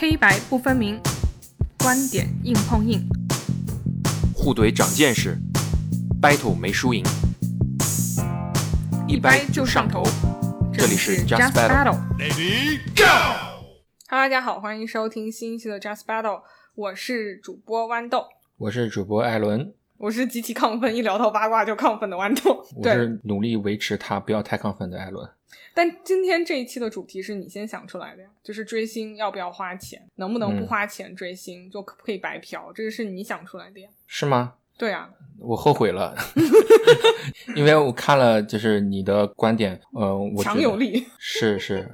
黑白不分明，观点硬碰硬，互怼长见识，battle 没输赢，一掰就上头。这里是 Just Battle。Ready Go！哈喽，大家好，欢迎收听新一期的 Just Battle，我是主播豌豆，我是主播艾伦，我是极其亢奋，一聊到八卦就亢奋的豌豆。我是努力维持他不要太亢奋的艾伦。但今天这一期的主题是你先想出来的呀，就是追星要不要花钱，能不能不嗯花钱追星，就可不可以白嫖，这个是你想出来的呀。是吗？对啊，我后悔了，因为我看了就是你的观点，呃，我强有力。是是，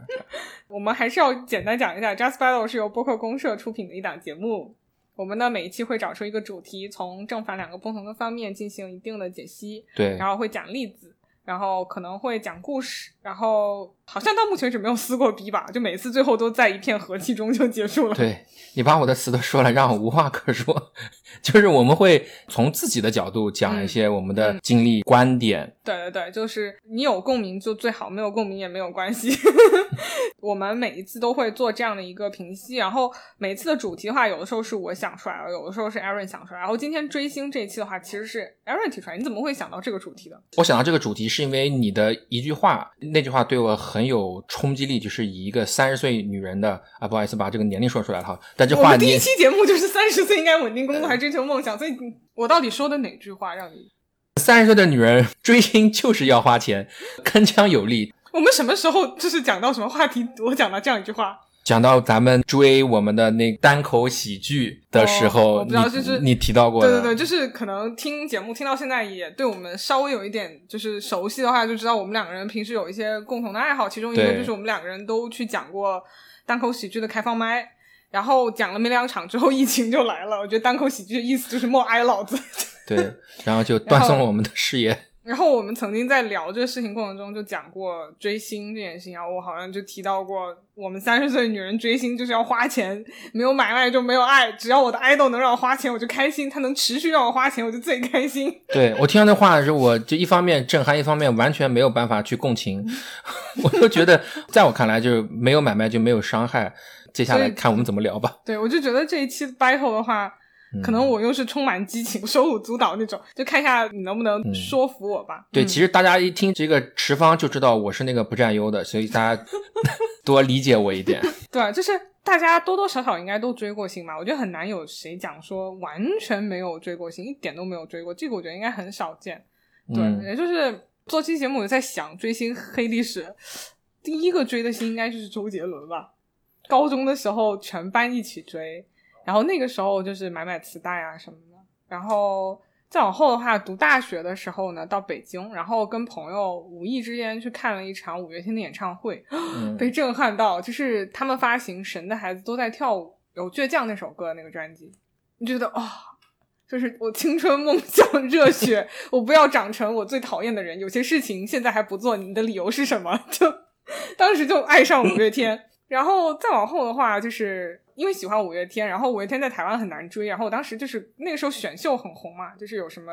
我们还是要简单讲一下，Just Battle 是由播客公社出品的一档节目。我们呢每一期会找出一个主题，从正反两个不同的方面进行一定的解析，对然后会讲例子，然后可能会讲故事，然后好像到目前为止没有撕过逼吧，就每次最后都在一片和气中就结束了。对你把我的词都说了，让我无话可说。就是我们会从自己的角度讲一些我们的经历、观点，对对对，就是你有共鸣就最好，没有共鸣也没有关系。我们每一次都会做这样的一个评析，然后每次的主题的话，有的时候是我想出来的，有的时候是 Aaron 想出来。然后今天追星这一期的话，其实是 Aaron 提出来。你怎么会想到这个主题的？我想到这个主题是因为你的一句话，那句话对我很有冲击力，就是以一个三十岁女人的啊，不好意思把这个年龄说出来了哈，但这话第一期节目就是三十岁应该稳定工作还追求梦想，所以我到底说的哪句话让你？三十岁的女人追星就是要花钱，铿锵有力。我们什么时候就是讲到什么话题，我讲到这样一句话？讲到咱们追我们的那单口喜剧的时候，哦我不知道就是你提到过的，对对对，就是可能听节目听到现在也对我们稍微有一点就是熟悉的话，就知道我们两个人平时有一些共同的爱好，其中一个就是我们两个人都去讲过单口喜剧的开放麦。然后讲了没两场之后，疫情就来了。我觉得单口喜剧的意思就是莫挨老子。对，然后就断送了我们的事业。然后我们曾经在聊这个事情过程中就讲过追星这件事情，然后我好像就提到过，我们三十岁的女人追星就是要花钱，没有买卖就没有爱，只要我的 idol 能让我花钱，我就开心，他能持续让我花钱，我就最开心。对我听到那话的时候，我就一方面震撼，一方面完全没有办法去共情。我就觉得，在我看来，就是没有买卖就没有伤害。接下来看我们怎么聊吧。对，我就觉得这一期 battle 的话，可能我又是充满激情、手舞足蹈那种，就看一下你能不能说服我吧。对，嗯其实大家一听这个持方就知道我是那个不占优的，所以大家 多理解我一点。对，就是大家多多少少应该都追过星吧。我觉得很难有谁讲说完全没有追过星，一点都没有追过，这个我觉得应该很少见。对，嗯也就是做期节目，我在想追星黑历史，第一个追的星应该就是周杰伦吧。高中的时候全班一起追，然后那个时候就是买买磁带啊什么的。然后再往后的话，读大学的时候呢，到北京，然后跟朋友无意之间去看了一场五月天的演唱会，嗯被震撼到，就是他们发行《神的孩子都在跳舞》，有倔强那首歌那个专辑，你觉得哇、就是我青春梦想热血，我不要长成我最讨厌的人。有些事情现在还不做，你的理由是什么？就当时就爱上五月天，然后再往后的话，就是因为喜欢五月天，然后五月天在台湾很难追，然后我当时就是那个时候选秀很红嘛，就是有什么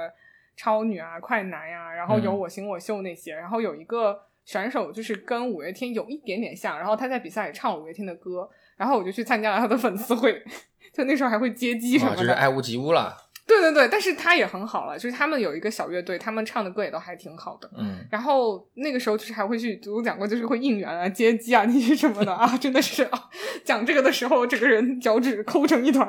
超女啊、快男呀、然后有嗯我行我秀那些，然后有一个选手就是跟五月天有一点点像，然后他在比赛里唱五月天的歌，然后我就去参加了他的粉丝会，就那时候还会接机什啊，么的。就是爱屋及乌了。对对对，但是他也很好了，就是他们有一个小乐队，他们唱的歌也都还挺好的。嗯，然后那个时候就是还会去，我讲过就是会应援啊、接机啊那些什么的啊，真的是啊，讲这个的时候，整个人脚趾抠成一团，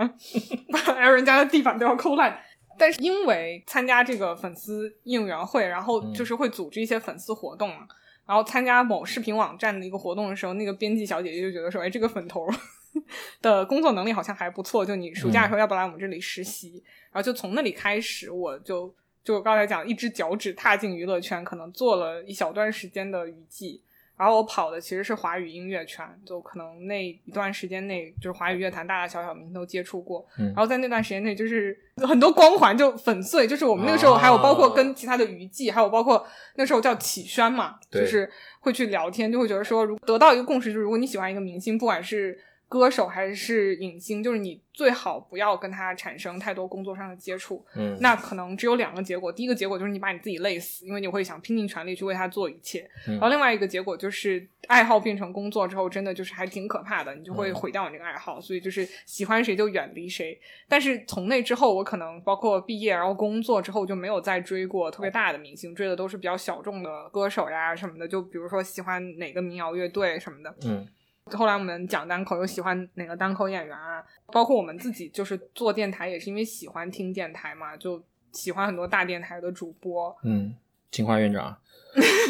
把 Aaron 家的地板都要抠烂。但是因为参加这个粉丝应援会，然后就是会组织一些粉丝活动嘛，然后参加某视频网站的一个活动的时候，那个编辑小姐姐就觉得说，哎，这个粉头 的工作能力好像还不错，就你暑假的时候要不来我们这里实习？然后就从那里开始，我就就我刚才讲，一只脚趾踏进娱乐圈，可能做了一小段时间的娱记。然后我跑的其实是华语音乐圈，就可能那一段时间内，就是华语乐坛大大小小明星都接触过。嗯然后在那段时间内，就是很多光环就粉碎，就是我们那个时候还有包括跟其他的娱记，还有包括那时候叫启轩嘛，对就是会去聊天，就会觉得说，如得到一个共识，就是如果你喜欢一个明星，不管是歌手还是影星，就是你最好不要跟他产生太多工作上的接触。嗯，那可能只有两个结果，第一个结果就是你把你自己累死，因为你会想拼尽全力去为他做一切。嗯然后另外一个结果就是爱好变成工作之后，真的就是还挺可怕的，你就会嗯毁掉你这个爱好。所以就是喜欢谁就远离谁。但是从那之后，我可能包括毕业然后工作之后就没有再追过特别大的明星，追的都是比较小众的歌手呀什么的。就比如说喜欢哪个民谣乐队什么的。嗯后来我们讲单口，又喜欢哪个单口演员啊？包括我们自己就是做电台，也是因为喜欢听电台嘛，就喜欢很多大电台的主播。嗯，金花院长，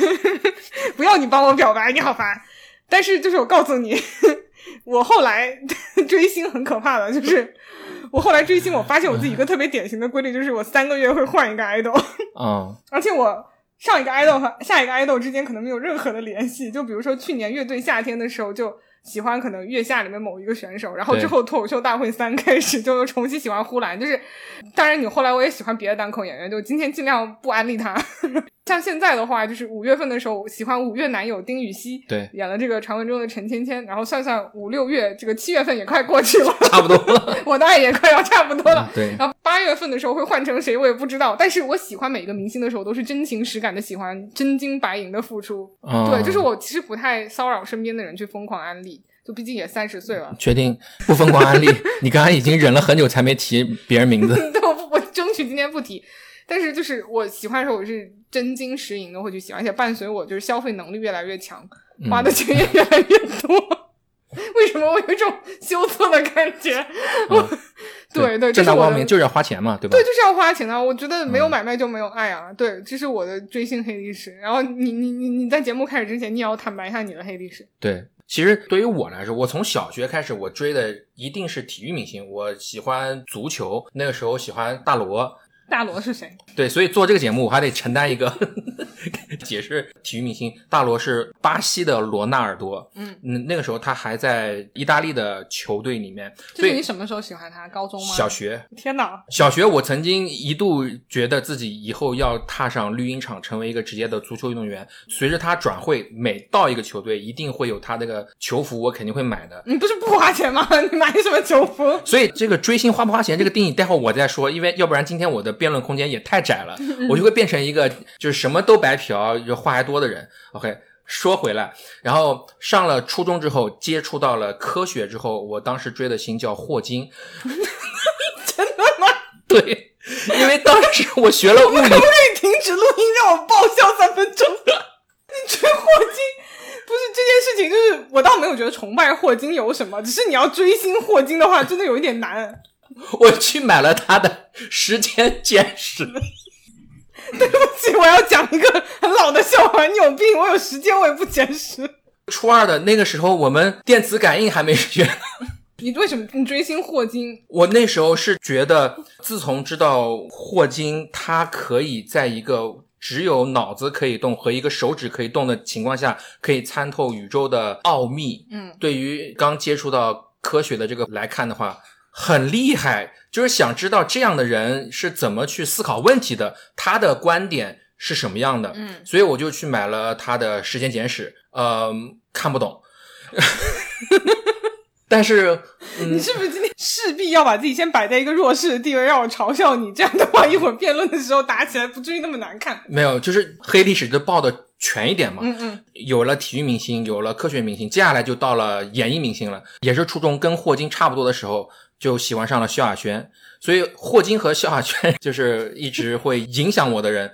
不要你帮我表白，你好烦。但是就是我告诉你，我后来 追星很可怕的，就是我后来追星，我发现我自己一个特别典型的规律，就是我三个月会换一个 idol，嗯而且我。上一个 idol 和下一个 idol 之间可能没有任何的联系，就比如说去年乐队夏天的时候，就喜欢可能月下里面某一个选手，然后之后脱口秀大会三开始就又重新喜欢呼兰，就是当然你后来我也喜欢别的单口演员，就今天尽量不安利他。像现在的话，就是五月份的时候喜欢五月男友丁禹兮，对演了这个传闻中的陈芊芊，然后算算五六月这个七月份也快过去了，差不多了。我的爱也快要差不多了。对，然后八月份的时候会换成谁，我也不知道。但是我喜欢每一个明星的时候，都是真情实感的喜欢，真金白银的付出。嗯对，就是我其实不太骚扰身边的人去疯狂安利，就毕竟也三十岁了。确定不疯狂安利？你刚才已经忍了很久才没提别人名字。对，我不我争取今天不提。但是就是我喜欢的时候，我是真金实银的会去喜欢，而且伴随我就是消费能力越来越强，嗯花的钱也越来越多。为什么我有一种羞涩的感觉？我对对，这正大光明就是要花钱嘛，对吧？对，就是要花钱啊！我觉得没有嗯买卖就没有爱啊。对，这是我的追星黑历史。然后你你你你在节目开始之前，你也要坦白一下你的黑历史。对，其实对于我来说，我从小学开始，我追的一定是体育明星。我喜欢足球，那个时候喜欢大罗。大罗是谁？对，所以做这个节目，我还得承担一个 解释体育明星。大罗是巴西的罗纳尔多，嗯嗯，那个时候他还在意大利的球队里面，就是你什么时候喜欢他？高中吗？小。学。天哪！小学我曾经一度觉得自己以后要踏上绿茵场，成为一个职业的足球运动员。随着他转会，每到一个球队，一定会有他那个球服，我肯定会买的。你不是不花钱吗？你买什么球服？所以这个追星花不花钱这个定义，待会儿我再说，因为要不然今天我的辩论空间也太窄了，我就会变成一个就是什么都白嫖，就话还多的人。OK，说回来，然后上了初中之后，接触到了科学之后，我当时追的星叫霍金。真的吗？对，因为当时我学了物理，可以停止录音，让我爆笑三分钟。你追霍金，不是这件事情，就是我倒没有觉得崇拜霍金有什么，只是你要追星霍金的话，真的有一点难。我去买了他的《时间简史》。对不起，我要讲一个很老的笑话。你有病，我有时间我也不简史。初二的那个时候，我们电磁感应还没学。你为什么你追星霍金？我那时候是觉得，自从知道霍金他可以在一个只有脑子可以动和一个手指可以动的情况下，可以参透宇宙的奥秘。嗯，对于刚接触到科学的这个来看的话，很厉害。就是想知道这样的人是怎么去思考问题的，他的观点是什么样的。嗯，所以我就去买了他的《时间简史》，呃，看不懂。但是，嗯你，是不是今天势必要把自己先摆在一个弱势的地位，让我嘲笑你？这样的话，一会儿辩论的时候打起来不至于那么难看。没有，就是黑历史就报的全一点嘛。嗯嗯，有了体育明星，有了科学明星，接下来就到了演艺明星了。也是初中跟霍金差不多的时候，就喜欢上了萧亚轩。所以霍金和萧亚轩 就是一直会影响我的人。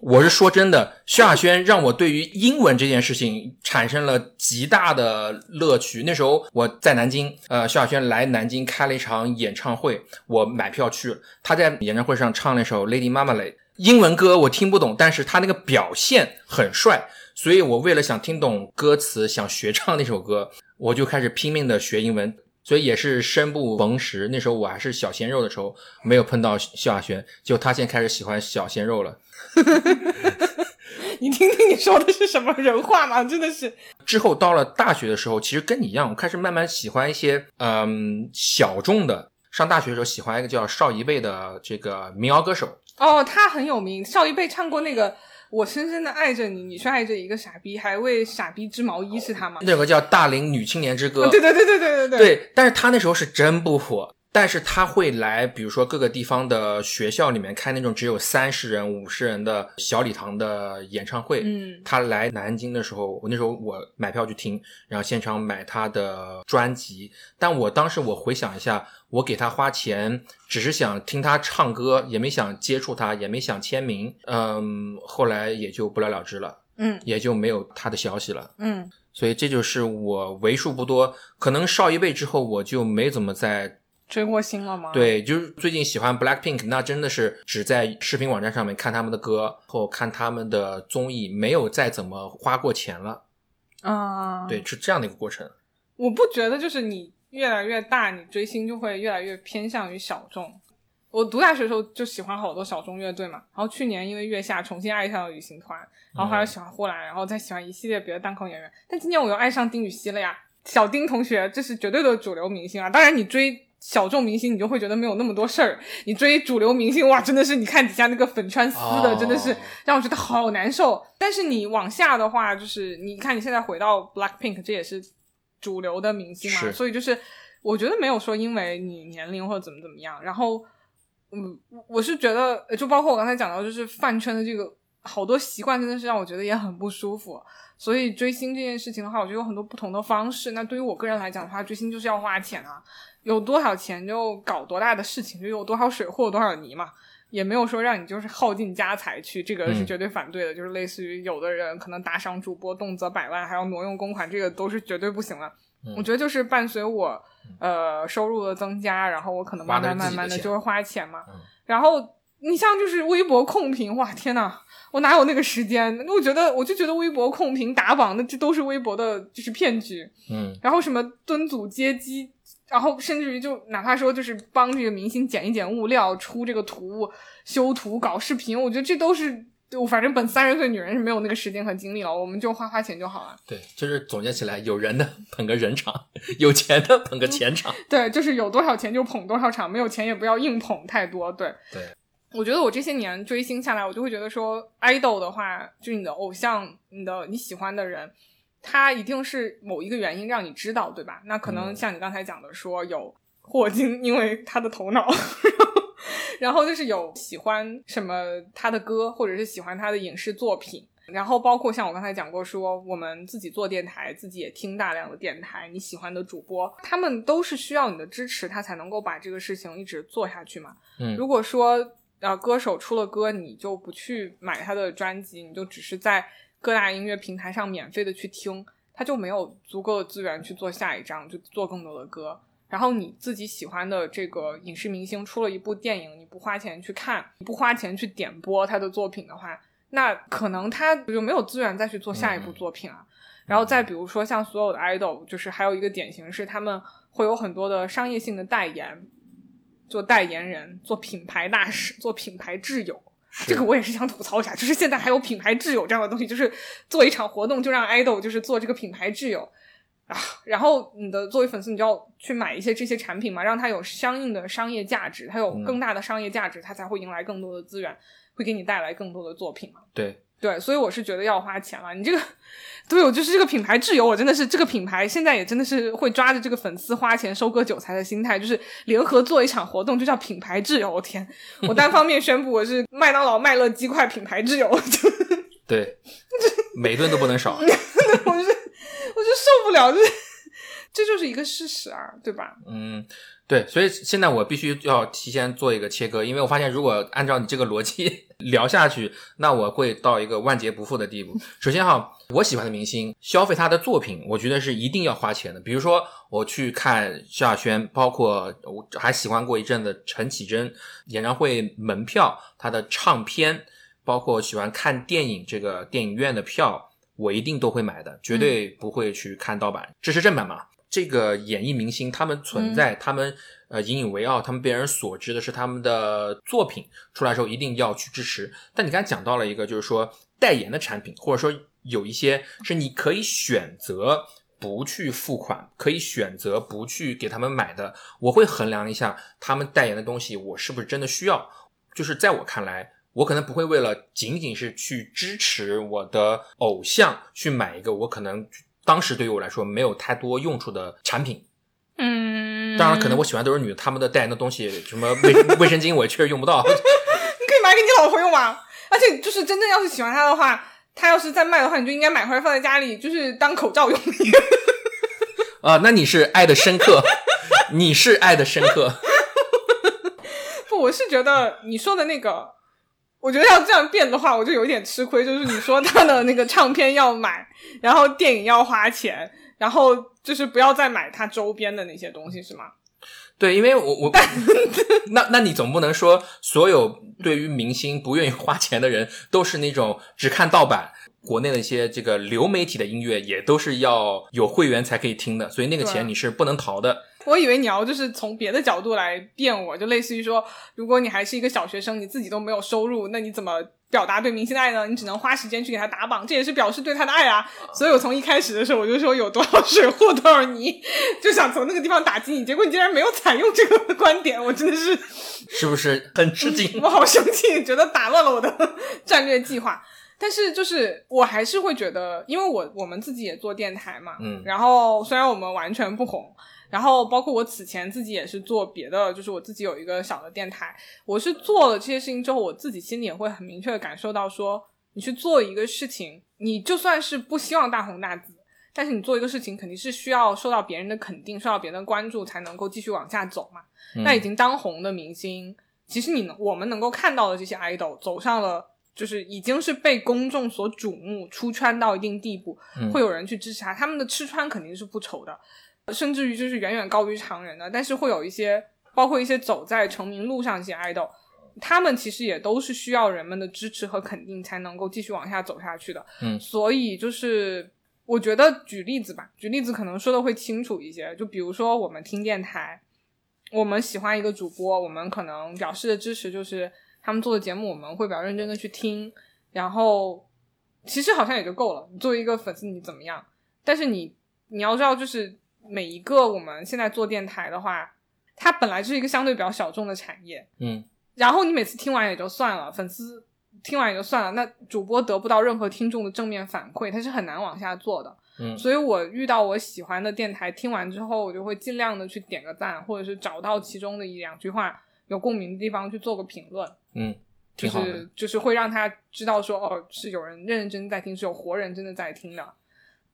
我是说真的，萧亚轩让我对于英文这件事情产生了极大的乐趣。那时候我在南京，呃，萧亚轩来南京开了一场演唱会，我买票去了。他在演唱会上唱那首《Lady Marmalade》，英文歌我听不懂，但是他那个表现很帅，所以我为了想听懂歌词，想学唱那首歌，我就开始拼命的学英文。所以也是生不逢时，那时候我还是小鲜肉的时候，没有碰到萧亚轩，就他现在开始喜欢小鲜肉了。你听听你说的是什么人话吗？真的是，之后到了大学的时候，其实跟你一样，我开始慢慢喜欢一些嗯小众的。上大学的时候喜欢一个叫邵一贝的这个民谣歌手，哦，他很有名，邵一贝唱过那个我深深的爱着你，你却爱着一个傻逼，还为傻逼织毛衣，是他吗？那有个叫《大龄女青年之歌》，对对对对对对对，但是他那时候是真不火。但是他会来，比如说各个地方的学校里面开那种只有三十人、五十人的小礼堂的演唱会。嗯，他来南京的时候，我那时候我买票去听，然后现场买他的专辑。但我当时我回想一下，我给他花钱，只是想听他唱歌，也没想接触他，也没想签名。嗯，后来也就不了了之了。嗯，也就没有他的消息了。嗯，所以这就是我为数不多，可能少一辈之后，我就没怎么在。追过星了吗？对，就是最近喜欢 Black Pink，那真的是只在视频网站上面看他们的歌或看他们的综艺，没有再怎么花过钱了。啊，对，是这样的一个过程。我不觉得，就是你越来越大，你追星就会越来越偏向于小众。我读大学的时候就喜欢好多小众乐队嘛，然后去年因为月下重新爱上了旅行团，然后还有喜欢呼兰，然后再喜欢一系列别的单口演员。但今年我又爱上丁禹兮了呀，小丁同学这是绝对的主流明星啊！当然你追。小众明星，你就会觉得没有那么多事儿。你追主流明星，哇，真的是你看底下那个粉圈撕的，真的是让我觉得好难受。但是你往下的话，就是你看你现在回到 Black Pink，这也是主流的明星嘛，所以就是我觉得没有说因为你年龄或者怎么怎么样。然后，嗯，我是觉得，就包括我刚才讲到，就是饭圈的这个好多习惯，真的是让我觉得也很不舒服。所以追星这件事情的话，我觉得有很多不同的方式。那对于我个人来讲的话，追星就是要花钱啊。有多少钱就搞多大的事情，就有多少水货多少泥嘛，也没有说让你就是耗尽家财去，这个是绝对反对的。就是类似于有的人可能打赏主播动辄百万，还要挪用公款，这个都是绝对不行了。我觉得就是伴随我呃收入的增加，然后我可能慢慢慢慢的就会花钱嘛。然后你像就是微博控评，哇天呐，我哪有那个时间？我觉得我就觉得微博控评打榜，那这都是微博的就是骗局。嗯，然后什么蹲组接机。然后甚至于就哪怕说就是帮这个明星剪一剪物料、出这个图、修图、搞视频，我觉得这都是我反正本三十岁女人是没有那个时间和精力了，我们就花花钱就好了。对，就是总结起来，有人的捧个人场，有钱的捧个钱场。对，就是有多少钱就捧多少场，没有钱也不要硬捧太多。对，对，我觉得我这些年追星下来，我就会觉得说，idol 的话，就是你的偶像，你的你喜欢的人。他一定是某一个原因让你知道，对吧？那可能像你刚才讲的，说有霍金，因为他的头脑，然后就是有喜欢什么他的歌，或者是喜欢他的影视作品，然后包括像我刚才讲过，说我们自己做电台，自己也听大量的电台，你喜欢的主播，他们都是需要你的支持，他才能够把这个事情一直做下去嘛。嗯，如果说呃歌手出了歌，你就不去买他的专辑，你就只是在。各大音乐平台上免费的去听，他就没有足够的资源去做下一张，就做更多的歌。然后你自己喜欢的这个影视明星出了一部电影，你不花钱去看，你不花钱去点播他的作品的话，那可能他就没有资源再去做下一部作品啊。然后再比如说像所有的 idol，就是还有一个典型是他们会有很多的商业性的代言，做代言人，做品牌大使，做品牌挚友。这个我也是想吐槽一下，就是现在还有品牌挚友这样的东西，就是做一场活动就让 idol 就是做这个品牌挚友啊，然后你的作为粉丝，你就要去买一些这些产品嘛，让它有相应的商业价值，它有更大的商业价值，它才会迎来更多的资源，会给你带来更多的作品嘛。对。对，所以我是觉得要花钱了。你这个，对我就是这个品牌挚友，我真的是这个品牌现在也真的是会抓着这个粉丝花钱收割韭菜的心态，就是联合做一场活动，就叫品牌挚友。我天，我单方面宣布我是麦当劳、麦乐鸡块品牌挚友。对，每顿都不能少。我就，我就受不了，就是这就是一个事实啊，对吧？嗯。对，所以现在我必须要提前做一个切割，因为我发现如果按照你这个逻辑 聊下去，那我会到一个万劫不复的地步。首先哈，我喜欢的明星消费他的作品，我觉得是一定要花钱的。比如说我去看萧亚轩，包括我还喜欢过一阵子陈绮贞演唱会门票，他的唱片，包括喜欢看电影这个电影院的票，我一定都会买的，绝对不会去看盗版，这是正版嘛。这个演艺明星，他们存在，他们呃引以为傲，他们被人所知的是他们的作品出来时候一定要去支持。但你刚才讲到了一个，就是说代言的产品，或者说有一些是你可以选择不去付款，可以选择不去给他们买的。我会衡量一下他们代言的东西，我是不是真的需要。就是在我看来，我可能不会为了仅仅是去支持我的偶像去买一个我可能当时对于我来说没有太多用处的产品。嗯，当然，可能我喜欢都是女的，她们的代言的东西，什么卫 卫生巾，我也确实用不到。你可以买给你老婆用嘛。而且就是真正要是喜欢它的话，它要是再卖的话，你就应该买回来放在家里，就是当口罩用。啊，那你是爱的深刻，你是爱的深刻。不，我是觉得你说的那个，我觉得要这样变的话，我就有一点吃亏。就是你说他的那个唱片要买，然后电影要花钱，然后就是不要再买他周边的那些东西，是吗？对，因为我我那那你总不能说所有对于明星不愿意花钱的人都是那种只看盗版。国内的一些这个流媒体的音乐也都是要有会员才可以听的，所以那个钱你是不能逃的。我以为你要就是从别的角度来辩我，就类似于说，如果你还是一个小学生，你自己都没有收入，那你怎么表达对明星的爱呢？你只能花时间去给他打榜，这也是表示对他的爱啊。所以我从一开始的时候我就说有多少水货多少泥，就想从那个地方打击你，结果你竟然没有采用这个观点，我真的是 是不是很吃惊？我好生气，觉得打乱了我的 战略计划。但是就是我还是会觉得，因为我我们自己也做电台嘛，嗯，然后虽然我们完全不红，然后包括我此前自己也是做别的，就是我自己有一个小的电台，我是做了这些事情之后，我自己心里也会很明确的感受到，说你去做一个事情，你就算是不希望大红大紫，但是你做一个事情肯定是需要受到别人的肯定，受到别人的关注，才能够继续往下走嘛。那已经当红的明星，其实你能我们能够看到的这些 idol 走上了。就是已经是被公众所瞩目、出圈到一定地步，会有人去支持他。他们的吃穿肯定是不愁的，甚至于就是远远高于常人的。但是会有一些，包括一些走在成名路上一些 idol，他们其实也都是需要人们的支持和肯定才能够继续往下走下去的。嗯，所以就是我觉得举例子吧，举例子可能说的会清楚一些。就比如说我们听电台，我们喜欢一个主播，我们可能表示的支持就是。他们做的节目，我们会比较认真的去听，然后其实好像也就够了。你作为一个粉丝，你怎么样？但是你你要知道，就是每一个我们现在做电台的话，它本来就是一个相对比较小众的产业，嗯。然后你每次听完也就算了，粉丝听完也就算了，那主播得不到任何听众的正面反馈，他是很难往下做的。嗯。所以我遇到我喜欢的电台，听完之后，我就会尽量的去点个赞，或者是找到其中的一两句话有共鸣的地方去做个评论。嗯，就是就是会让他知道说哦，是有人认认真真在听，是有活人真的在听的。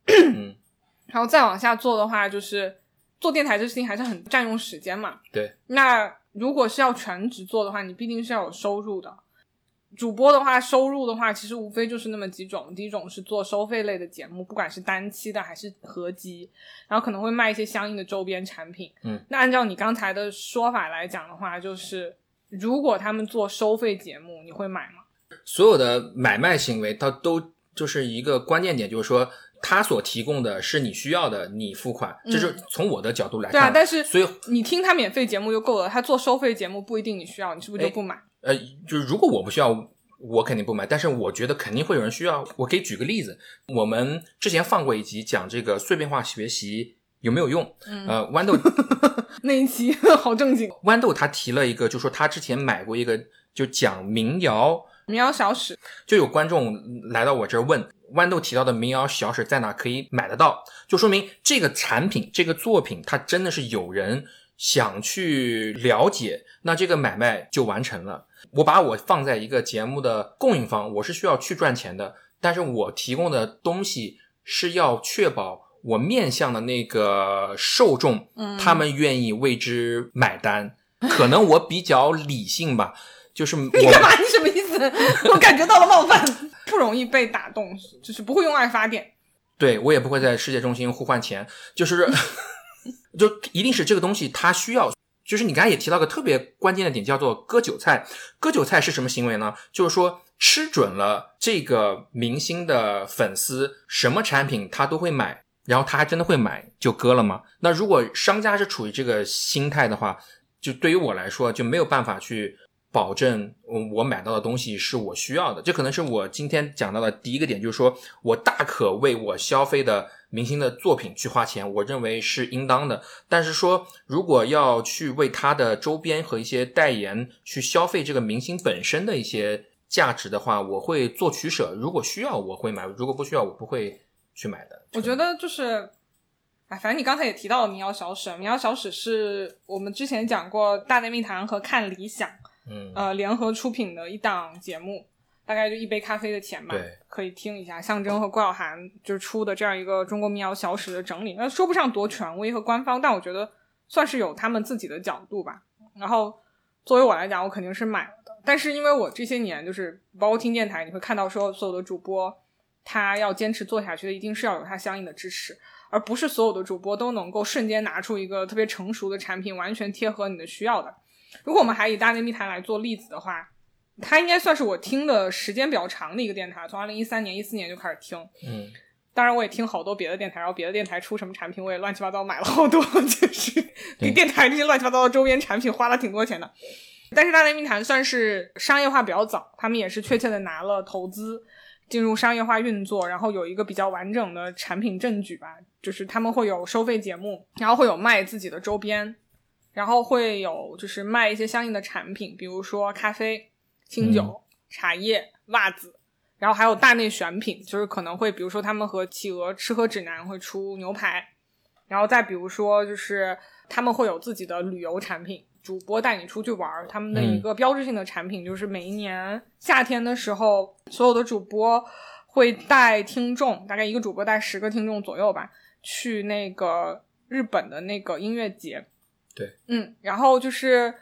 嗯，然后再往下做的话，就是做电台这事情还是很占用时间嘛。对。那如果是要全职做的话，你必定是要有收入的。主播的话，收入的话，其实无非就是那么几种。第一种是做收费类的节目，不管是单期的还是合集，然后可能会卖一些相应的周边产品。嗯。那按照你刚才的说法来讲的话，就是。如果他们做收费节目，你会买吗？所有的买卖行为，它都就是一个关键点，就是说他所提供的是你需要的，你付款，这是从我的角度来看。对啊，但是所以你听他免费节目就够了，他做收费节目不一定你需要，你是不是就不买？呃，就是如果我不需要，我肯定不买。但是我觉得肯定会有人需要。我可以举个例子，我们之前放过一集讲这个碎片化学习。有没有用？呃，豌豆 那一期 好正经。豌豆他提了一个，就说他之前买过一个，就讲民谣，民谣小史。就有观众来到我这儿问，豌豆提到的民谣小史在哪可以买得到？就说明这个产品、这个作品，它真的是有人想去了解，那这个买卖就完成了。我把我放在一个节目的供应方，我是需要去赚钱的，但是我提供的东西是要确保。我面向的那个受众，他们愿意为之买单。可能我比较理性吧，就是 你干嘛？你什么意思？我感觉到了冒犯，不容易被打动，就是不会用爱发电。对我也不会在世界中心互换钱，就是 就一定是这个东西，它需要。就是你刚才也提到个特别关键的点，叫做割韭菜。割韭菜是什么行为呢？就是说吃准了这个明星的粉丝，什么产品他都会买。然后他还真的会买就割了吗？那如果商家是处于这个心态的话，就对于我来说就没有办法去保证我买到的东西是我需要的。这可能是我今天讲到的第一个点，就是说我大可为我消费的明星的作品去花钱，我认为是应当的。但是说如果要去为他的周边和一些代言去消费这个明星本身的一些。价值的话，我会做取舍。如果需要，我会买；如果不需要，我不会去买的。我觉得就是，哎，反正你刚才也提到了民谣小史，民谣小史是我们之前讲过大内密谈和看理想嗯，呃联合出品的一档节目，大概就一杯咖啡的钱吧，对，可以听一下。象征和郭晓涵就是出的这样一个中国民谣小史的整理，那说不上多权威和官方，但我觉得算是有他们自己的角度吧。然后作为我来讲，我肯定是买了的。但是因为我这些年就是包括听电台，你会看到说所有的主播他要坚持做下去的，一定是要有他相应的支持，而不是所有的主播都能够瞬间拿出一个特别成熟的产品，完全贴合你的需要的。如果我们还以大内密谈来做例子的话，它应该算是我听的时间比较长的一个电台，从二零一三年、一四年就开始听。嗯，当然，我也听好多别的电台，然后别的电台出什么产品，我也乱七八糟买了好多，就是给电台这些乱七八糟的周边产品花了挺多钱的。但是大内密谈算是商业化比较早，他们也是确切的拿了投资，进入商业化运作，然后有一个比较完整的产品证据吧，就是他们会有收费节目，然后会有卖自己的周边，然后会有就是卖一些相应的产品，比如说咖啡、清酒、茶叶、袜子，然后还有大内选品，就是可能会比如说他们和企鹅吃喝指南会出牛排，然后再比如说就是他们会有自己的旅游产品。主播带你出去玩儿，他们的一个标志性的产品就是每一年夏天的时候，所有的主播会带听众，大概一个主播带十个听众左右吧，去那个日本的那个音乐节。对，嗯，然后就是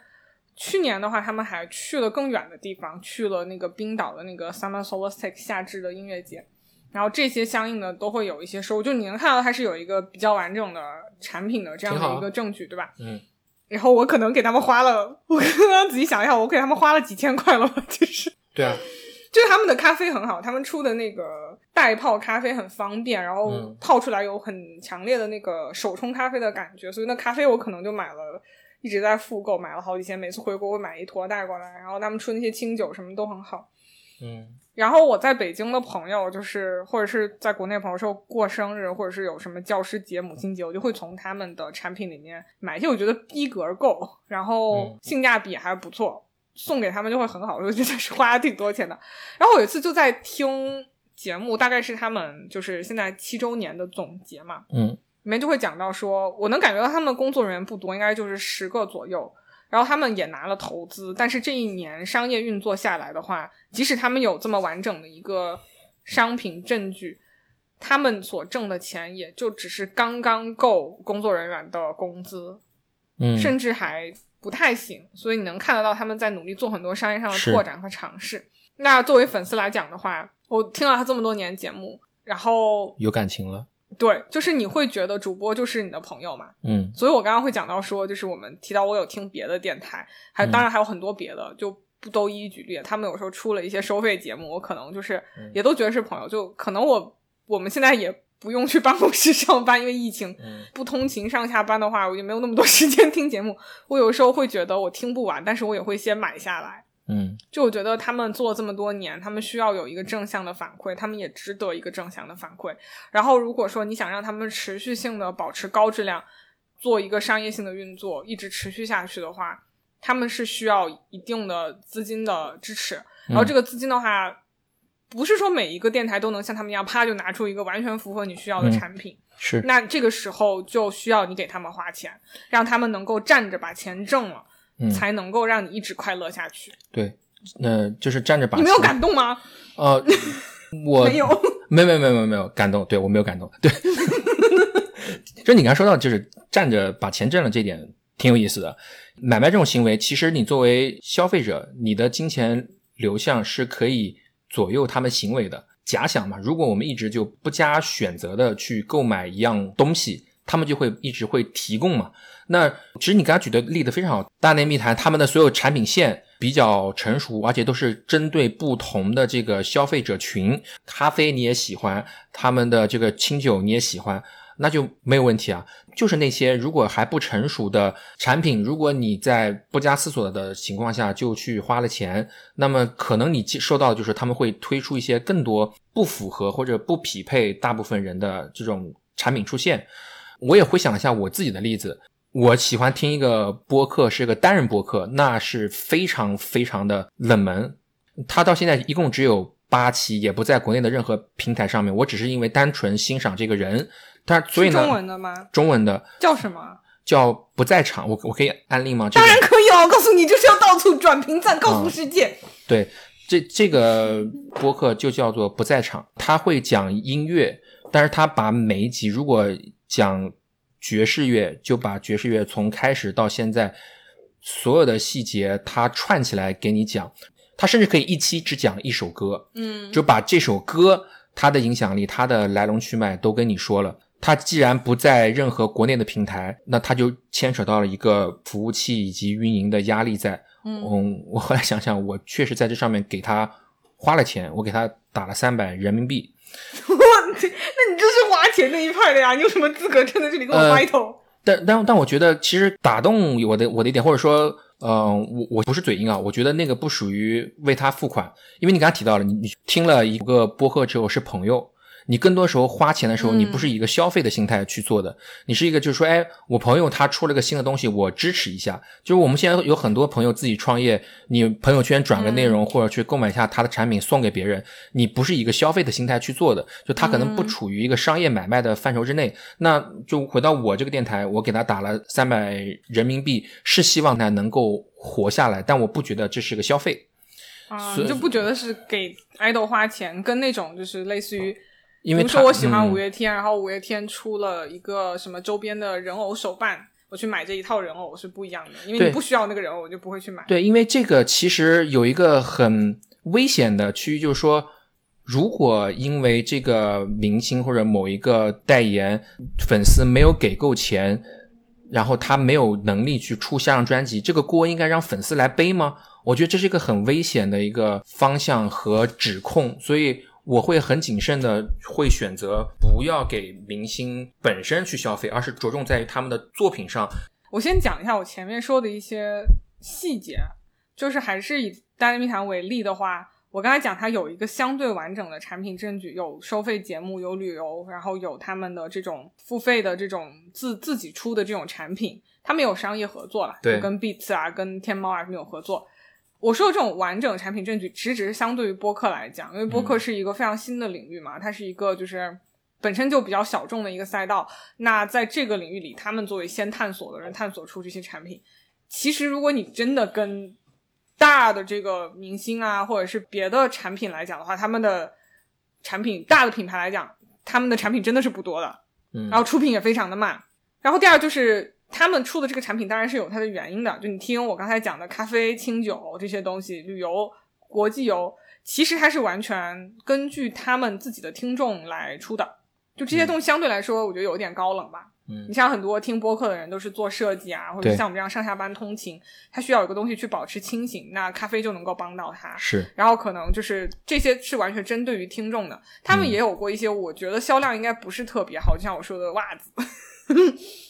去年的话，他们还去了更远的地方，去了那个冰岛的那个 Summer Solstice 夏至的音乐节。然后这些相应的都会有一些收入，就你能看到它是有一个比较完整的产品的这样的一个证据，对吧？嗯。然后我可能给他们花了，我刚刚仔细想一下，我给他们花了几千块了吧，就是。对啊，就是他们的咖啡很好，他们出的那个袋泡咖啡很方便，然后嗯泡出来有很强烈的那个手冲咖啡的感觉，所以那咖啡我可能就买了，一直在复购，买了好几千，每次回国会买一坨带过来，然后他们出那些清酒什么都很好。嗯然后我在北京的朋友，就是或者是在国内朋友说过生日，或者是有什么教师节、母亲节，我就会从他们的产品里面买一些我觉得逼格够，然后嗯性价比还不错，送给他们就会很好，我觉得是花了挺多钱的。然后我有一次就在听节目，大概是他们就是现在七周年的总结嘛，嗯里面就会讲到说，我能感觉到他们工作人员不多，应该就是十个左右。然后他们也拿了投资，但是这一年商业运作下来的话，即使他们有这么完整的一个商品证据，他们所挣的钱也就只是刚刚够工作人员的工资，嗯，甚至还不太行。所以你能看得到他们在努力做很多商业上的拓展和尝试。那作为粉丝来讲的话，我听了他这么多年节目，然后有感情了。对，就是你会觉得主播就是你的朋友嘛，嗯所以我刚刚会讲到说，就是我们提到我有听别的电台，还嗯当然还有很多别的，就不都一一举例。他们有时候出了一些收费节目，我可能就是嗯也都觉得是朋友，就可能我我们现在也不用去办公室 上班，因为疫情嗯不通勤上下班的话，我就没有那么多时间听节目。我有时候会觉得我听不完，但是我也会先买下来。嗯就我觉得他们做了这么多年，他们需要有一个正向的反馈，他们也值得一个正向的反馈。然后，如果说你想让他们持续性的保持高质量，做一个商业性的运作，一直持续下去的话，他们是需要一定的资金的支持。然后这个资金的话，不是说每一个电台都能像他们一样，啪就拿出一个完全符合你需要的产品。是那这个时候就需要你给他们花钱，让他们能够站着把钱挣了，嗯才能够让你一直快乐下去。对，那就是站着把你没有感动吗？呃，我没有，没有没有没有没有没有感动，对我没有感动，对，就你刚才说到，就是站着把钱挣了这点挺有意思的。买卖这种行为，其实你作为消费者，你的金钱流向是可以左右他们行为的。假想嘛，如果我们一直就不加选择的去购买一样东西，他们就会一直会提供嘛。那其实你刚才举的例子非常好，大内密谈他们的所有产品线比较成熟，而且都是针对不同的这个消费者群。咖啡你也喜欢，他们的这个清酒你也喜欢，那就没有问题啊。就是那些如果还不成熟的产品，如果你在不加思索的情况下就去花了钱，那么可能你接收到的就是他们会推出一些更多不符合或者不匹配大部分人的这种产品出现。我也回想一下我自己的例子，我喜欢听一个播客，是一个单人播客，那是非常非常的冷门。它到现在一共只有八期，也不在国内的任何平台上面。我只是因为单纯欣赏这个人，但所以呢，中文的吗？中文的叫什么？叫不在场。我我可以安利吗？当然可以哦。我告诉你，就是要到处转评赞，告诉世界。对，这这个播客就叫做不在场，他会讲音乐，但是他把每一集如果讲爵士乐，就把爵士乐从开始到现在所有的细节，他串起来给你讲。他甚至可以一期只讲一首歌，嗯，就把这首歌它的影响力、它的来龙去脉都跟你说了。它既然不在任何国内的平台，那它就牵扯到了一个服务器以及运营的压力在。嗯，我后来想想，我确实在这上面给他花了钱，我给他打了三百人民币。我，那你就是花钱那一派的呀？你有什么资格站在这里跟我 battle？但但但我觉得，其实打动我的我的一点，或者说。嗯，我我不是嘴硬啊，我觉得那个不属于为他付款，因为你刚才提到了，你你听了一个播客之后是朋友。你更多时候花钱的时候，你不是以一个消费的心态去做的，你是一个就是说，哎，我朋友他出了个新的东西，我支持一下。就是我们现在有很多朋友自己创业，你朋友圈转个内容或者去购买一下他的产品送给别人，你不是一个消费的心态去做的，就他可能不处于一个商业买卖的范畴之内。那就回到我这个电台，我给他打了三百人民币，是希望他能够活下来，但我不觉得这是个消费啊，你就不觉得是给爱豆花钱，跟那种就是类似于。比如说我喜欢五月天，然后五月天出了一个什么周边的人偶手办，我去买这一套人偶是不一样的，因为你不需要那个人偶，我就不会去买。对，因为这个其实有一个很危险的区域，就是说，如果因为这个明星或者某一个代言粉丝没有给够钱，然后他没有能力去出下张专辑，这个锅应该让粉丝来背吗？我觉得这是一个很危险的一个方向和指控，所以。我会很谨慎的，会选择不要给明星本身去消费，而是着重在于他们的作品上。我先讲一下我前面说的一些细节，就是还是以大内密谈为例的话，我刚才讲它有一个相对完整的产品证据，有收费节目，有旅游，然后有他们的这种付费的这种自自己出的这种产品，他们有商业合作了，对，跟 Beats 啊，跟天猫啊没有合作。我说的这种完整产品证据，其实只是相对于播客来讲，因为播客是一个非常新的领域嘛，它是一个就是本身就比较小众的一个赛道。那在这个领域里，他们作为先探索的人，探索出这些产品。其实，如果你真的跟大的这个明星啊，或者是别的产品来讲的话，他们的产品大的品牌来讲，他们的产品真的是不多的，嗯，然后出品也非常的慢。然后第二就是。他们出的这个产品当然是有它的原因的，就你听我刚才讲的咖啡、清酒这些东西，旅游、国际游，其实它是完全根据他们自己的听众来出的。就这些东西相对来说，我觉得有点高冷吧。嗯，你像很多听播客的人都是做设计啊，或者像我们这样上下班通勤，他需要有个东西去保持清醒，那咖啡就能够帮到他。是，然后可能就是这些是完全针对于听众的。他们也有过一些，我觉得销量应该不是特别好，就像我说的袜子。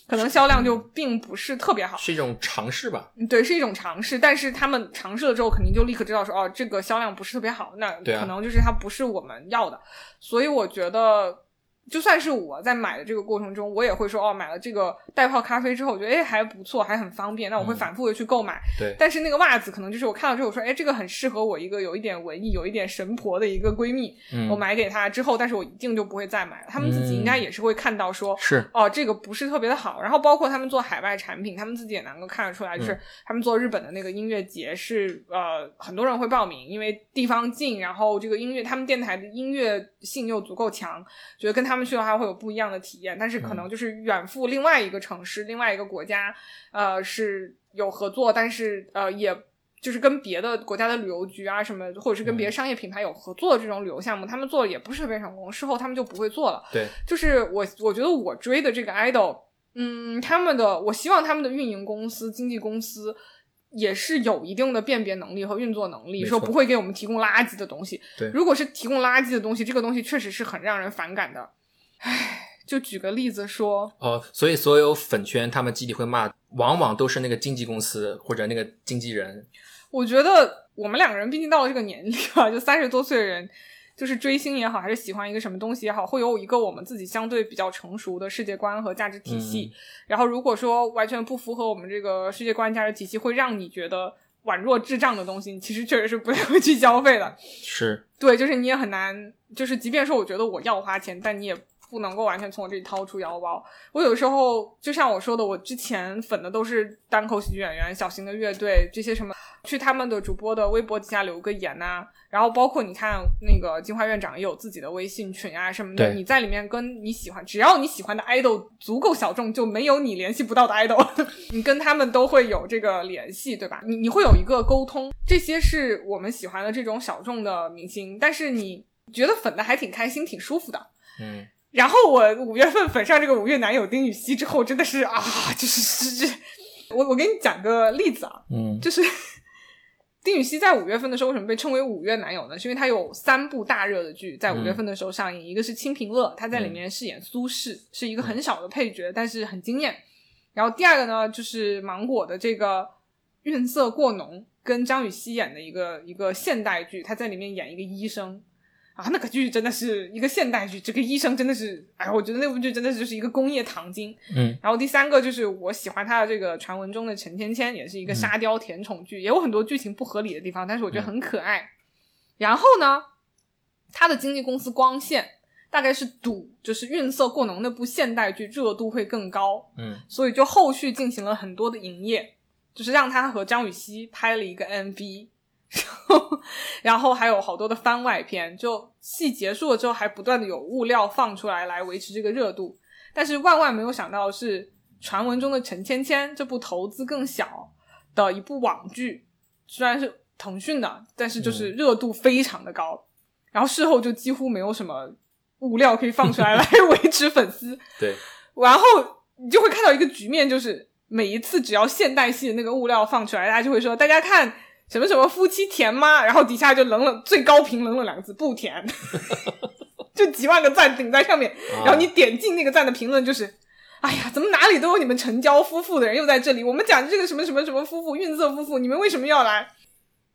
可能销量就并不是特别好，是一种尝试吧。对，是一种尝试，但是他们尝试了之后，肯定就立刻知道说，哦，这个销量不是特别好，那可能就是它不是我们要的。所以我觉得。就算是我在买的这个过程中，我也会说哦，买了这个袋泡咖啡之后，我觉得哎还不错，还很方便，那我会反复的去购买。对。但是那个袜子可能就是我看到之后说，哎，这个很适合我一个有一点文艺、有一点神婆的一个闺蜜，我买给她之后，但是我一定就不会再买了。他们自己应该也是会看到说，是哦，这个不是特别的好。然后包括他们做海外产品，他们自己也能够看得出来，就是他们做日本的那个音乐节是呃很多人会报名，因为地方近，然后这个音乐他们电台的音乐性又足够强，觉得跟他们去的话会有不一。一样的体验，但是可能就是远赴另外一个城市、另外一个国家，呃，是有合作，但是呃，也就是跟别的国家的旅游局啊什么，或者是跟别的商业品牌有合作的这种旅游项目，他们做的也不是特别成功，事后他们就不会做了。对，就是我我觉得我追的这个 idol，嗯，他们的我希望他们的运营公司、经纪公司也是有一定的辨别能力和运作能力，说不会给我们提供垃圾的东西。对，如果是提供垃圾的东西，这个东西确实是很让人反感的。唉，就举个例子说，哦，所以所有粉圈他们集体会骂，往往都是那个经纪公司或者那个经纪人。我觉得我们两个人毕竟到了这个年龄啊，就三十多岁的人，就是追星也好，还是喜欢一个什么东西也好，会有一个我们自己相对比较成熟的世界观和价值体系。然后如果说完全不符合我们这个世界观价值体系，会让你觉得。宛若智障的东西，你其实确实是不太会去消费的。是对，就是你也很难，就是即便说我觉得我要花钱，但你也不能够完全从我这里掏出腰包。我有时候就像我说的，我之前粉的都是单口喜剧演员、小型的乐队这些什么，去他们的主播的微博底下留个言呐、然后包括你看那个金花院长也有自己的微信群啊什么的，你在里面跟你喜欢，只要你喜欢的 idol 足够小众，就没有你联系不到的 idol，你跟他们都会有这个联系，对吧？你你会有一个沟通，这些是我们喜欢的这种小众的明星，但是你觉得粉的还挺开心、挺舒服的。嗯然后我五月份粉上这个五月男友丁禹兮之后，真的是啊，就是是是，我我给你讲个例子啊，嗯就是 丁禹兮在五月份的时候为什么被称为五月男友呢？是因为他有三部大热的剧在五月份的时候上映，一个是《清平乐》，他在里面饰演苏轼，是一个很小的配角，但是很惊艳。然后第二个呢，就是芒果的这个《韵色过浓》，跟张雨绮演的一个一个现代剧，他在里面演一个医生。啊，那个剧真的是一个现代剧，这个医生真的是，哎，我觉得那部剧真的是就是一个工业糖精。嗯然后第三个就是我喜欢他的这个传闻中的陈芊芊，也是一个沙雕甜宠剧，也有很多剧情不合理的地方，但是我觉得很可爱。然后呢，他的经纪公司光线大概是赌，就是《韵色过浓》那部现代剧热度会更高，嗯所以就后续进行了很多的营业，就是让他和张雨绮拍了一个 MV，然 后然后还有好多的番外篇，就戏结束了之后还不断的有物料放出来来维持这个热度。但是万万没有想到的是，传闻中的陈芊芊这部投资更小的一部网剧，虽然是腾讯的，但是就是热度非常的高，然后事后就几乎没有什么物料可以放出来来 维持粉丝。对，然后你就会看到一个局面，就是每一次只要现代戏的那个物料放出来，大家就会说大家看什么什么夫妻甜吗？然后底下就冷冷最高评冷冷两个字不甜，就几万个赞顶在上面，然后你点进那个赞的评论就是。哎呀，怎么哪里都有你们成交夫妇的人又在这里？我们讲这个什么什么什么夫妇，运色夫妇，你们为什么要来？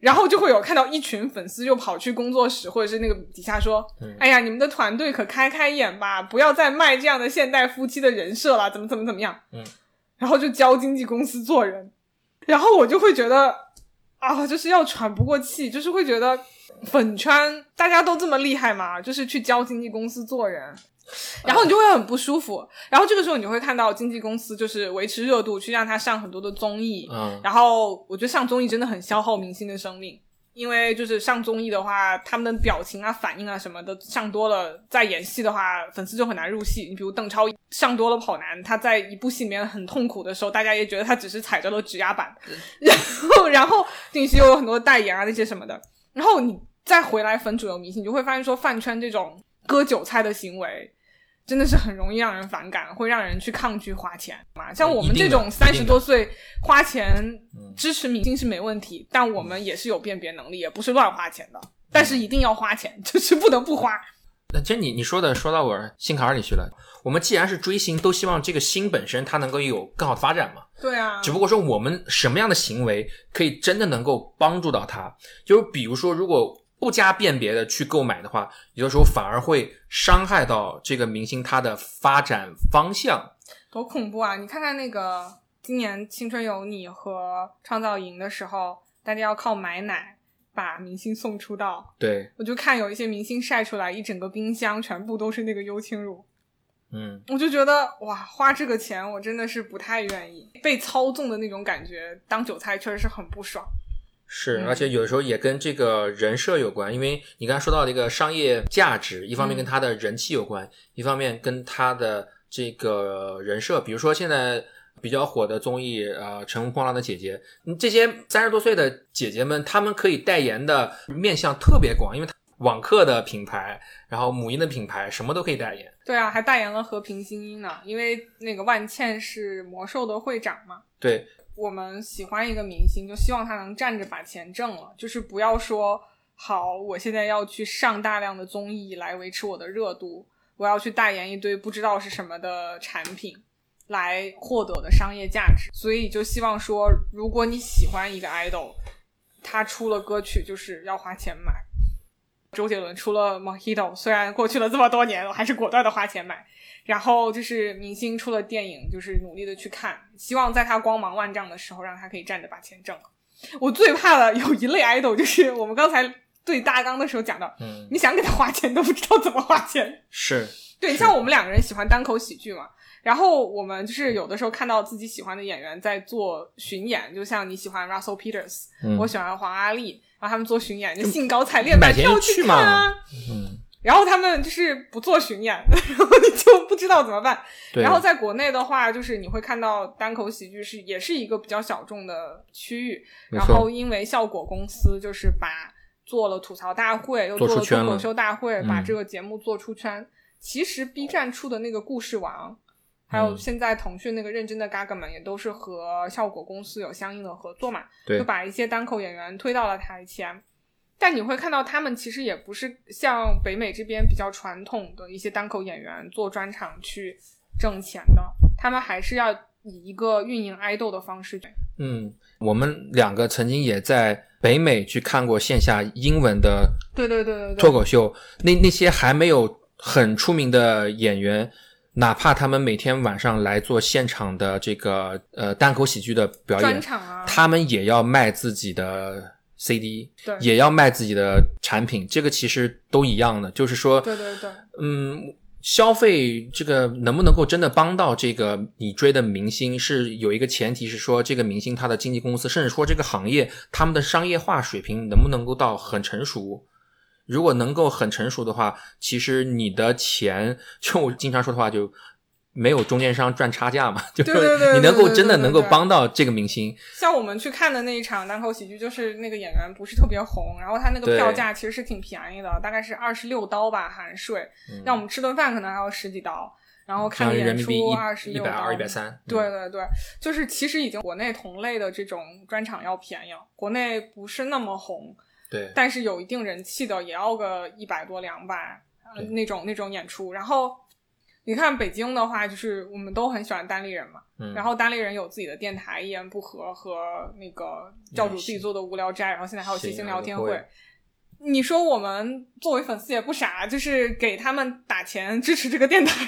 然后就会有看到一群粉丝又跑去工作室或者是那个底下说：“嗯哎呀，你们的团队可开开眼吧，不要再卖这样的现代夫妻的人设了，怎么怎么怎么样。”嗯，然后就教经纪公司做人，然后我就会觉得啊，就是要喘不过气，就是会觉得粉圈大家都这么厉害嘛，就是去教经纪公司做人。然后你就会很不舒服，然后这个时候你就会看到经纪公司就是维持热度，去让他上很多的综艺，嗯然后我觉得上综艺真的很消耗明星的生命，因为就是上综艺的话，他们的表情啊、反应啊什么的上多了，在演戏的话，粉丝就很难入戏。你比如邓超上多了跑男，他在一部戏里面很痛苦的时候，大家也觉得他只是踩着了指压板。然后，然后定期又有很多代言啊那些什么的，然后你再回来粉主流明星，你就会发现说饭圈这种割韭菜的行为。真的是很容易让人反感，会让人去抗拒花钱嘛。像我们这种三十多岁花钱嗯支持明星是没问题，但我们也是有辨别能力，也不是乱花钱的。但是一定要花钱，就是不得不花。那其实你你说的说到我心坎儿里去了。我们既然是追星，都希望这个星本身它能够有更好的发展嘛。对啊，只不过说我们什么样的行为可以真的能够帮助到他，就是比如说如果不加辨别的去购买的话，有的时候反而会伤害到这个明星他的发展方向。多恐怖啊！你看看那个今年《青春有你》和《创造营》的时候，大家要靠买奶把明星送出道。对，我就看有一些明星晒出来一整个冰箱全部都是那个优青乳，嗯，我就觉得哇，花这个钱我真的是不太愿意，被操纵的那种感觉，当韭菜确实是很不爽。是，嗯而且有的时候也跟这个人设有关，因为你刚才说到这个商业价值，一方面跟他的人气有关，一方面跟他的这个人设，比如说现在比较火的综艺，呃，《乘风破浪的姐姐》，嗯这些三十多岁的姐姐们，她们可以代言的面向特别广，因为她网课的品牌，然后母婴的品牌，什么都可以代言。对啊，还代言了和平精英呢，因为那个万茜是魔兽的会长嘛。对，我们喜欢一个明星，就希望他能站着把钱挣了，就是不要说好，我现在要去上大量的综艺来维持我的热度，我要去代言一堆不知道是什么的产品来获得的商业价值。所以就希望说，如果你喜欢一个 idol，他出了歌曲就是要花钱买。周杰伦出了《Mojito》，虽然过去了这么多年，我还是果断的花钱买。然后就是明星出了电影，就是努力的去看，希望在他光芒万丈的时候，让他可以站着把钱挣了。我最怕的有一类 idol，就是我们刚才对大纲的时候讲到，嗯，你想给他花钱都不知道怎么花钱。是对，是像我们两个人喜欢单口喜剧嘛，然后我们就是有的时候看到自己喜欢的演员在做巡演，就像你喜欢 Russell Peters，、嗯我喜欢黄阿丽，然后他们做巡演就兴高采烈买票去看啊。然后他们就是不做巡演，然后你就不知道怎么办。对。然后在国内的话，就是你会看到单口喜剧是也是一个比较小众的区域，然后因为效果公司就是把做了吐槽大会，又做做了。脱口秀大会，把嗯这个节目做出圈。其实 B 站出的那个故事王，还有嗯现在腾讯那个认真的 Gaga 们，也都是和效果公司有相应的合作嘛，对就把一些单口演员推到了台前。但你会看到，他们其实也不是像北美这边比较传统的一些单口演员做专场去挣钱的，他们还是要以一个运营爱豆的方式。嗯，我们两个曾经也在北美去看过线下英文的对对对对对，脱口秀，那那些还没有很出名的演员，哪怕他们每天晚上来做现场的这个呃单口喜剧的表演，啊，他们也要卖自己的 CD，对也要卖自己的产品，这个其实都一样的，就是说，对对对，嗯，消费这个能不能够真的帮到这个你追的明星，是有一个前提是说，这个明星他的经纪公司，甚至说这个行业他们的商业化水平能不能够到很成熟。如果能够很成熟的话，其实你的钱，就我经常说的话，就没有中间商赚差价嘛，就你能够真的能够帮到这个明星，像我们去看的那一场单口喜剧，就是那个演员不是特别红，然后他那个票价其实是挺便宜的，大概是二十六刀吧含税，嗯。让我们吃顿饭可能还要十几刀，然后看个演出二十六刀，一百二、一百三，对对对，就是其实已经国内同类的这种专场要便宜了，国内不是那么红，对，但是有一定人气的也要个一百多两百、呃那种那种演出。然后你看北京的话，就是我们都很喜欢单立人嘛，嗯，然后单立人有自己的电台一言不合和那个教主自己做的无聊斋，然后现在还有谐星聊天会。你说我们作为粉丝也不傻，就是给他们打钱支持这个电台，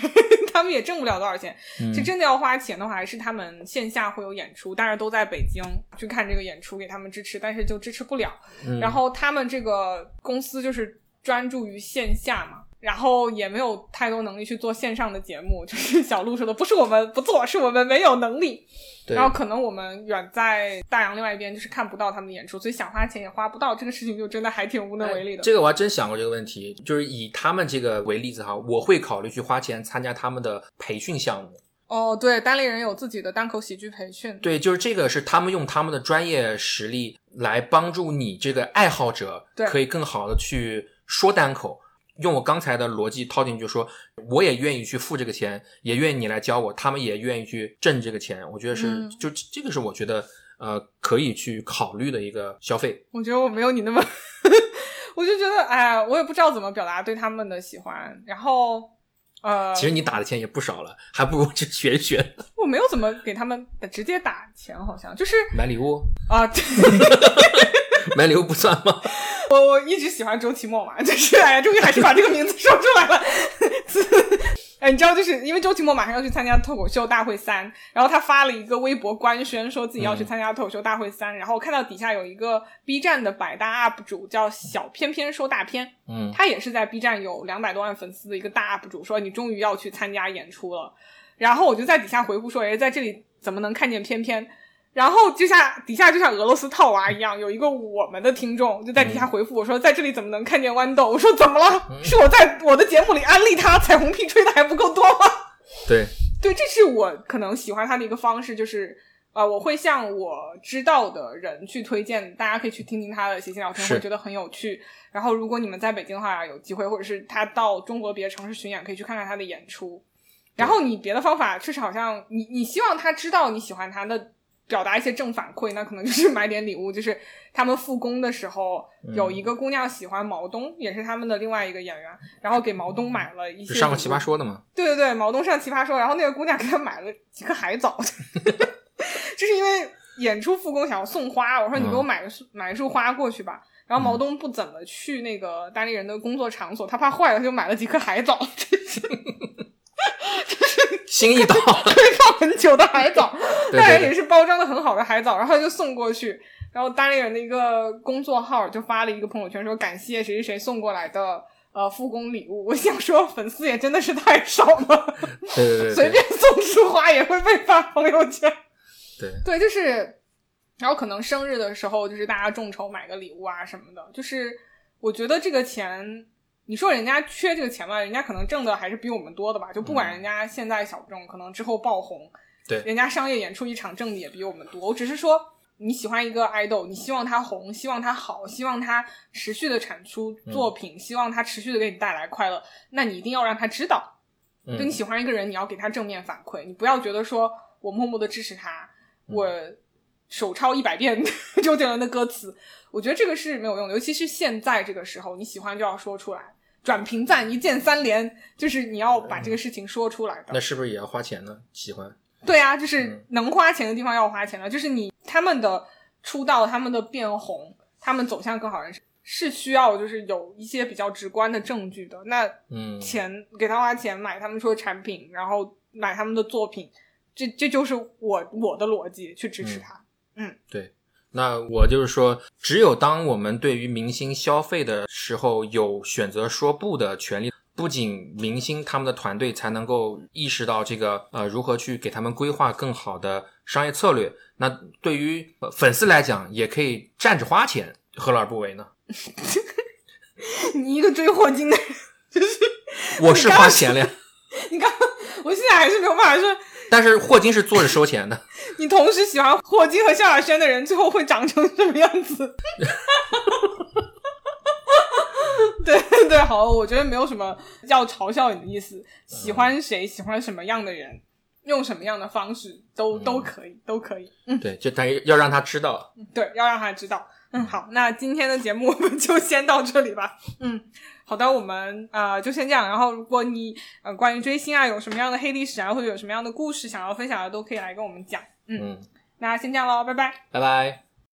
他们也挣不了多少钱。嗯是真的要花钱的话，还是他们线下会有演出，但是都在北京去看这个演出，给他们支持，但是就支持不了。嗯然后他们这个公司就是专注于线下嘛，然后也没有太多能力去做线上的节目。就是小鹿说的，不是我们不做，是我们没有能力。对然后可能我们远在大洋另外一边，就是看不到他们的演出，所以想花钱也花不到。这个事情就真的还挺无能为力的。哎这个我还真想过这个问题，就是以他们这个为例子哈，我会考虑去花钱参加他们的培训项目。哦，对，单立人有自己的单口喜剧培训。对，就是这个是他们用他们的专业实力来帮助你这个爱好者，对可以更好的去说单口。用我刚才的逻辑套进去说，我也愿意去付这个钱，也愿意你来教我，他们也愿意去挣这个钱。我觉得是，嗯就这个是我觉得呃可以去考虑的一个消费。我觉得我没有你那么，我就觉得，哎，我也不知道怎么表达对他们的喜欢。然后，呃，其实你打的钱也不少了，还不如去学一学 我没有怎么给他们直接打钱，好像就是买礼物，啊，买礼物不算吗？我我一直喜欢周奇墨嘛，就是哎呀，终于还是把这个名字说出来了。哎，你知道，就是因为周奇墨马上要去参加脱口秀大会三，然后他发了一个微博官宣，说自己要去参加脱口秀大会三。然后我看到底下有一个 B 站的百搭 UP 主叫小偏偏说大片，嗯，他也是在 B 站有两百多万粉丝的一个大 UP 主，说你终于要去参加演出了。然后我就在底下回复说，哎，在这里怎么能看见偏偏？然后就像底下就像俄罗斯套娃一样，有一个我们的听众就在底下回复我说，在这里怎么能看见豌豆？我说怎么了？是我在我的节目里安利他，彩虹屁吹的还不够多吗？对，对，这是我可能喜欢他的一个方式，就是呃，我会向我知道的人去推荐，大家可以去听听他的写信聊天会，觉得很有趣。然后，如果你们在北京的话，有机会，或者是他到中国别的城市巡演，可以去看看他的演出。然后你别的方法，确实好像你你希望他知道你喜欢他的，表达一些正反馈，那可能就是买点礼物。就是他们复工的时候，嗯有一个姑娘喜欢毛东，也是他们的另外一个演员，然后给毛东买了一些上过奇葩说的吗。对对对，毛东上奇葩说，然后那个姑娘给他买了几颗海藻，就是因为演出复工想要送花，我说你给我买个、买一束花过去吧。然后毛东不怎么去那个单立人的工作场所，他怕坏了，他就买了几颗海藻，心意到了，可以放很久的海藻，对当然也是包装的很好的海藻，然后就送过去。然后单立人的一个工作号就发了一个朋友圈，说感谢谁谁谁送过来的呃复工礼物。我想说，粉丝也真的是太少了，对对对，随便送束花也会被发朋友圈。对对，就是，然后可能生日的时候，就是大家众筹买个礼物啊什么的。就是我觉得这个钱，你说人家缺这个钱吧，人家可能挣的还是比我们多的吧。就不管人家现在小众，可能之后爆红，对人家商业演出一场挣的也比我们多。我只是说。你喜欢一个 idol，你希望他红，希望他好，希望他持续的产出作品，希望他持续的给你带来快乐，那你一定要让他知道，嗯就你喜欢一个人，你要给他正面反馈，你不要觉得说我默默的支持他，我手抄一百遍 周杰伦的歌词，我觉得这个是没有用的，尤其是现在这个时候，你喜欢就要说出来，转评赞一键三连，就是你要把这个事情说出来的。那是不是也要花钱呢？喜欢，对啊，就是能花钱的地方要花钱的，就是你他们的出道、他们的变红、他们走向更好人生，是需要就是有一些比较直观的证据的。那嗯，钱给他花钱买他们说的产品，然后买他们的作品，这这就是我我的逻辑去支持他。对。那我就是说，只有当我们对于明星消费的时候有选择说不的权利，不仅明星他们的团队才能够意识到这个呃如何去给他们规划更好的商业策略，那对于、呃粉丝来讲，也可以站着花钱，何乐而不为呢？你一个追霍金的人，就是我是花钱了呀，你刚，我现在还是没有办法说，但是霍金是坐着收钱的。你同时喜欢霍金和萧亚轩的人，最后会长成什么样子？对 对，好，我觉得没有什么要嘲笑你的意思。喜欢谁，喜欢什么样的人，用什么样的方式，都都可以，都可以。嗯对，就等于要让他知道，对，要让他知道。嗯，好，那今天的节目 我们就先到这里吧。嗯，好的，我们呃就先这样。然后，如果你呃关于追星啊有什么样的黑历史啊，或者有什么样的故事想要分享的，都可以来跟我们讲。嗯，嗯，那先这样喽，拜拜。拜拜。